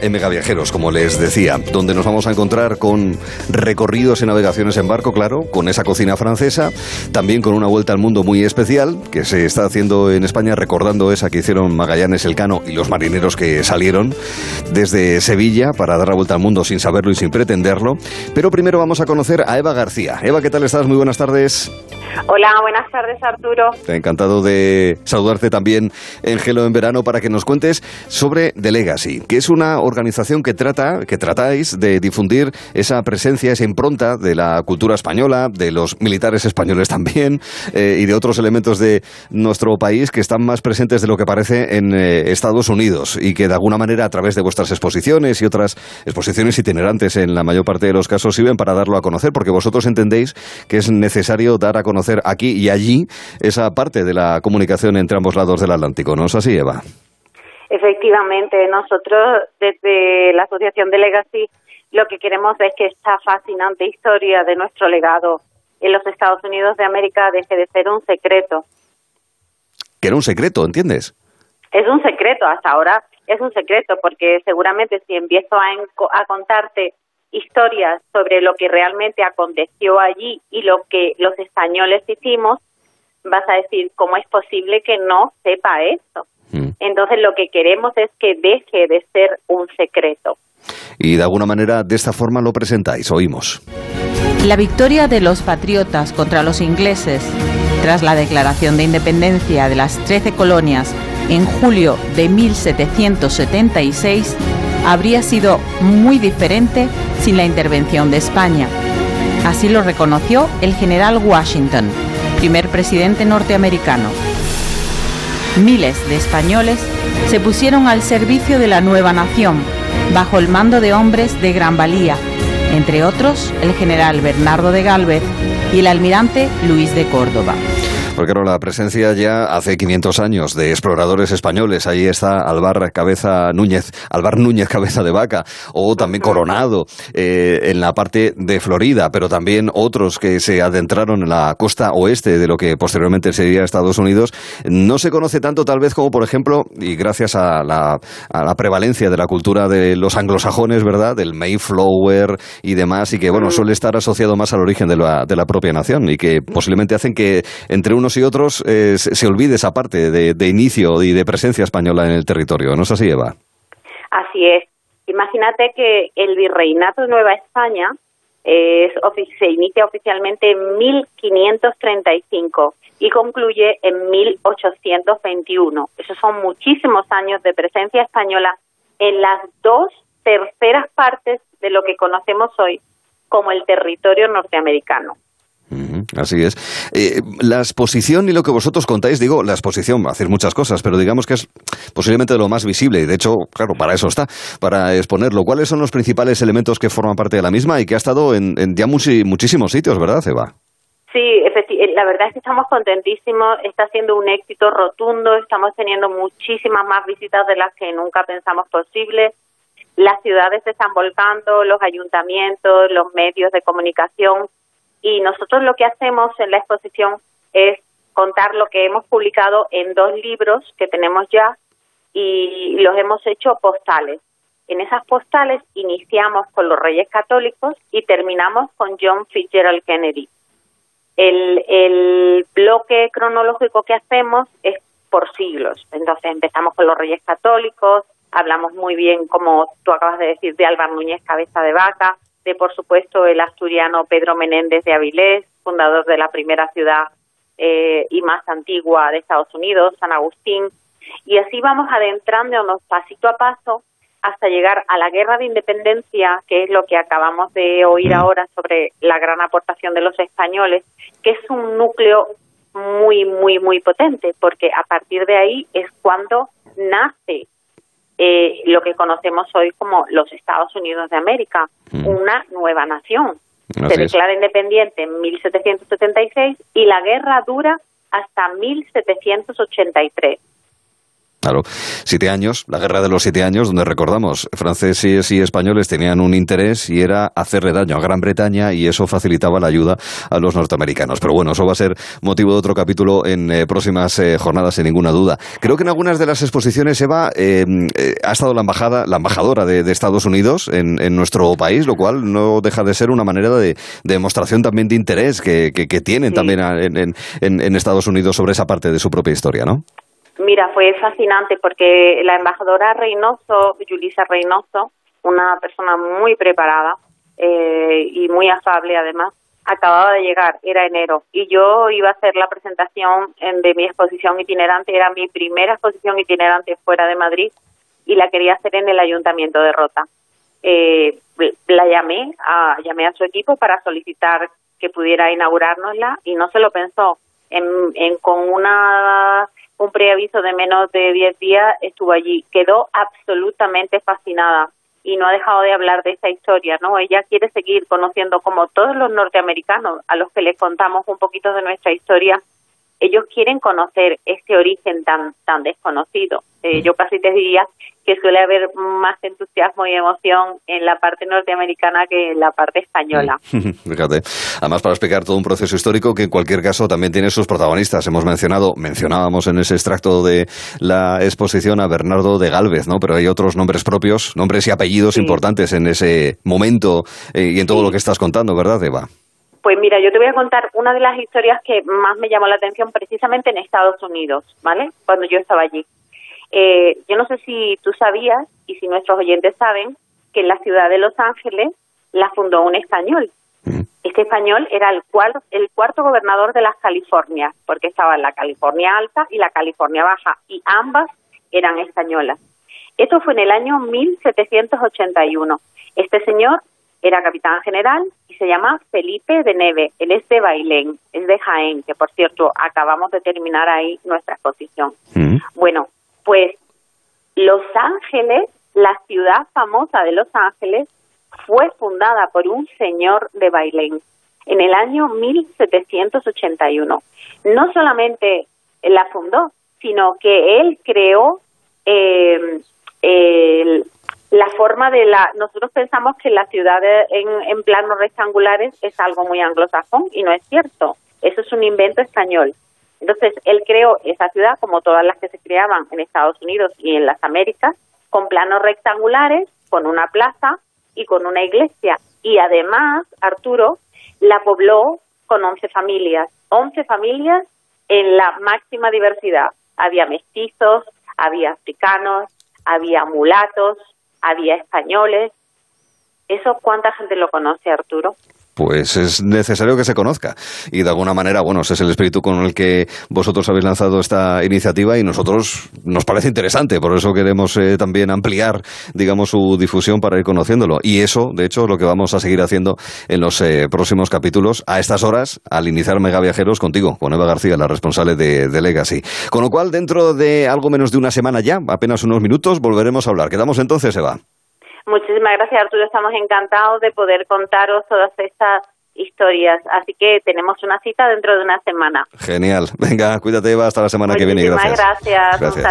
En Megaviajeros, como les decía, donde nos vamos a encontrar con recorridos y navegaciones en barco, claro, con esa cocina francesa, también con una vuelta al mundo muy especial que se está haciendo en España, recordando esa que hicieron Magallanes Elcano y los marineros que salieron desde Sevilla para dar la vuelta al mundo sin saberlo y sin pretenderlo. Pero primero vamos a conocer a Eva García. Eva, ¿qué tal estás? Muy buenas tardes. Hola, buenas tardes Arturo. Encantado de saludarte también en Gelo en Verano para que nos cuentes sobre The Legacy, que es una organización que trata, que tratáis de difundir esa presencia, esa impronta de la cultura española, de los militares españoles también eh, y de otros elementos de nuestro país que están más presentes de lo que parece en eh, Estados Unidos y que de alguna manera a través de vuestras exposiciones y otras exposiciones itinerantes en la mayor parte de los casos sirven para darlo a conocer, porque vosotros entendéis que es necesario dar a conocer aquí y allí esa parte de la comunicación entre ambos lados del Atlántico, ¿no es así, Eva? Efectivamente, nosotros desde la Asociación de Legacy lo que queremos es que esta fascinante historia de nuestro legado en los Estados Unidos de América deje de ser un secreto. Que era un secreto, ¿entiendes? Es un secreto, hasta ahora es un secreto, porque seguramente si empiezo a, a contarte historias sobre lo que realmente aconteció allí y lo que los españoles hicimos, vas a decir, ¿cómo es posible que no sepa esto? Mm. Entonces lo que queremos es que deje de ser un secreto. Y de alguna manera de esta forma lo presentáis, oímos. La victoria de los patriotas contra los ingleses tras la declaración de independencia de las trece colonias en julio de 1776 habría sido muy diferente sin la intervención de España. Así lo reconoció el general Washington, primer presidente norteamericano. Miles de españoles se pusieron al servicio de la nueva nación, bajo el mando de hombres de gran valía, entre otros el general Bernardo de Galvez y el almirante Luis de Córdoba. Porque claro, la presencia ya hace 500 años de exploradores españoles. Ahí está Alvar Cabeza Núñez, Alvar Núñez Cabeza de Vaca, o también Coronado eh, en la parte de Florida, pero también otros que se adentraron en la costa oeste de lo que posteriormente sería Estados Unidos. No se conoce tanto tal vez como, por ejemplo, y gracias a la, a la prevalencia de la cultura de los anglosajones, ¿verdad? Del Mayflower y demás, y que, bueno, suele estar asociado más al origen de la, de la propia nación y que posiblemente hacen que entre unos y otros eh, se, olvide esa parte de, inicio y de presencia española en el territorio. ¿No es así, Eva? Así es. Imagínate que el virreinato de Nueva España es, se inicia oficialmente en 1535 y concluye en 1821. Esos son muchísimos años de presencia española en las dos terceras partes de lo que conocemos hoy como el territorio norteamericano así es. Eh, la exposición y lo que vosotros contáis, digo, la exposición, hacer muchas cosas, pero digamos que es posiblemente lo más visible y de hecho, claro, para eso está, para exponerlo. ¿Cuáles son los principales elementos que forman parte de la misma y que ha estado en, ya muchísimos sitios, verdad, Eva? Sí, eh, la verdad es que estamos contentísimos, está siendo un éxito rotundo, estamos teniendo muchísimas más visitas de las que nunca pensamos posible. Las ciudades se están volcando, los ayuntamientos, los medios de comunicación y nosotros lo que hacemos en la exposición es contar lo que hemos publicado en dos libros que tenemos ya y los hemos hecho postales. En esas postales iniciamos con los Reyes Católicos y terminamos con John Fitzgerald Kennedy. El, el bloque cronológico que hacemos es por siglos. Entonces empezamos con los Reyes Católicos, hablamos muy bien, como tú acabas de decir, de Álvaro Núñez Cabeza de Vaca, de, por supuesto, el asturiano Pedro Menéndez de Avilés, fundador de la primera ciudad eh, y más antigua de Estados Unidos, San Agustín. Y así vamos adentrándonos pasito a paso hasta llegar a la guerra de independencia, que es lo que acabamos de oír ahora sobre la gran aportación de los españoles, que es un núcleo muy, muy, muy potente, porque a partir de ahí es cuando nace eh, lo que conocemos hoy como los Estados Unidos de América, mm. una nueva nación. Se declara independiente en 1776 y la guerra dura hasta 1783. Claro, siete años, la guerra de los siete años, donde recordamos, franceses y españoles tenían un interés y era hacerle daño a Gran Bretaña y eso facilitaba la ayuda a los norteamericanos. Pero bueno, eso va a ser motivo de otro capítulo en eh, próximas eh, jornadas, sin ninguna duda. Creo que en algunas de las exposiciones, Eva, eh, ha estado la embajada, la embajadora de, Estados Unidos en, nuestro país, lo cual no deja de ser una manera de, demostración también de interés que, tienen también en, en Estados Unidos sobre esa parte de su propia historia, ¿no? Mira, fue fascinante porque la embajadora Reynoso, Julisa Reynoso, una persona muy preparada eh, y muy afable además, acababa de llegar, era enero, y yo iba a hacer la presentación de mi exposición itinerante, era mi primera exposición itinerante fuera de Madrid y la quería hacer en el Ayuntamiento de Rota. Eh, la llamé a, llamé a su equipo para solicitar que pudiera inaugurárnosla y no se lo pensó. En, en, con una un preaviso de menos de 10 días, estuvo allí. Quedó absolutamente fascinada y no ha dejado de hablar de esta historia, ¿no? Ella quiere seguir conociendo, como todos los norteamericanos a los que les contamos un poquito de nuestra historia, ellos quieren conocer este origen tan tan desconocido. Eh, yo casi te diría que suele haber más entusiasmo y emoción en la parte norteamericana que en la parte española. Fíjate. Además, para explicar todo un proceso histórico que en cualquier caso también tiene sus protagonistas. Hemos mencionado, mencionábamos en ese extracto de la exposición a Bernardo de Galvez, ¿no? Pero hay otros nombres propios, nombres y apellidos importantes en ese momento eh, y en todo lo que estás contando, ¿verdad, Eva? Pues mira, yo te voy a contar una de las historias que más me llamó la atención precisamente en Estados Unidos, ¿vale? Cuando yo estaba allí. Eh, yo no sé si tú sabías y si nuestros oyentes saben que en la ciudad de Los Ángeles la fundó un español. Mm. Este español era el, el cuarto gobernador de las Californias, porque estaba en la California Alta y la California Baja, y ambas eran españolas. Esto fue en el año 1781. Este señor era capitán general y se llama Felipe de Neve. Él es de Bailén, es de Jaén, que por cierto acabamos de terminar ahí nuestra exposición. Mm. Bueno, pues Los Ángeles, la ciudad famosa de Los Ángeles, fue fundada por un señor de Bailén en el año 1781. No solamente la fundó, sino que él creó eh, el, la forma de la... Nosotros pensamos que las ciudades en, en planos rectangulares es algo muy anglosajón y no es cierto. Eso es un invento español. Entonces, él creó esa ciudad, como todas las que se creaban en Estados Unidos y en las Américas, con planos rectangulares, con una plaza y con una iglesia. Y además, Arturo la pobló con 11 familias. 11 familias en la máxima diversidad. Había mestizos, había africanos, había mulatos, había españoles. ¿Eso cuánta gente lo conoce, Arturo? Pues es necesario que se conozca. Y de alguna manera, bueno, ese es el espíritu con el que vosotros habéis lanzado esta iniciativa y nosotros nos parece interesante, por eso queremos eh, también ampliar, digamos, su difusión para ir conociéndolo. Y eso, de hecho, es lo que vamos a seguir haciendo en los eh, próximos capítulos, a estas horas, al iniciar Mega Viajeros contigo, con Eva García, la responsable de, de Legacy. Con lo cual, dentro de algo menos de una semana ya, apenas unos minutos, volveremos a hablar. Quedamos entonces, Eva. Muchísimas gracias, Arturo. Estamos encantados de poder contaros todas estas historias. Así que tenemos una cita dentro de una semana. Genial. Venga, cuídate, Eva. Hasta la semana que viene. Gracias. gracias. gracias. Un saludo.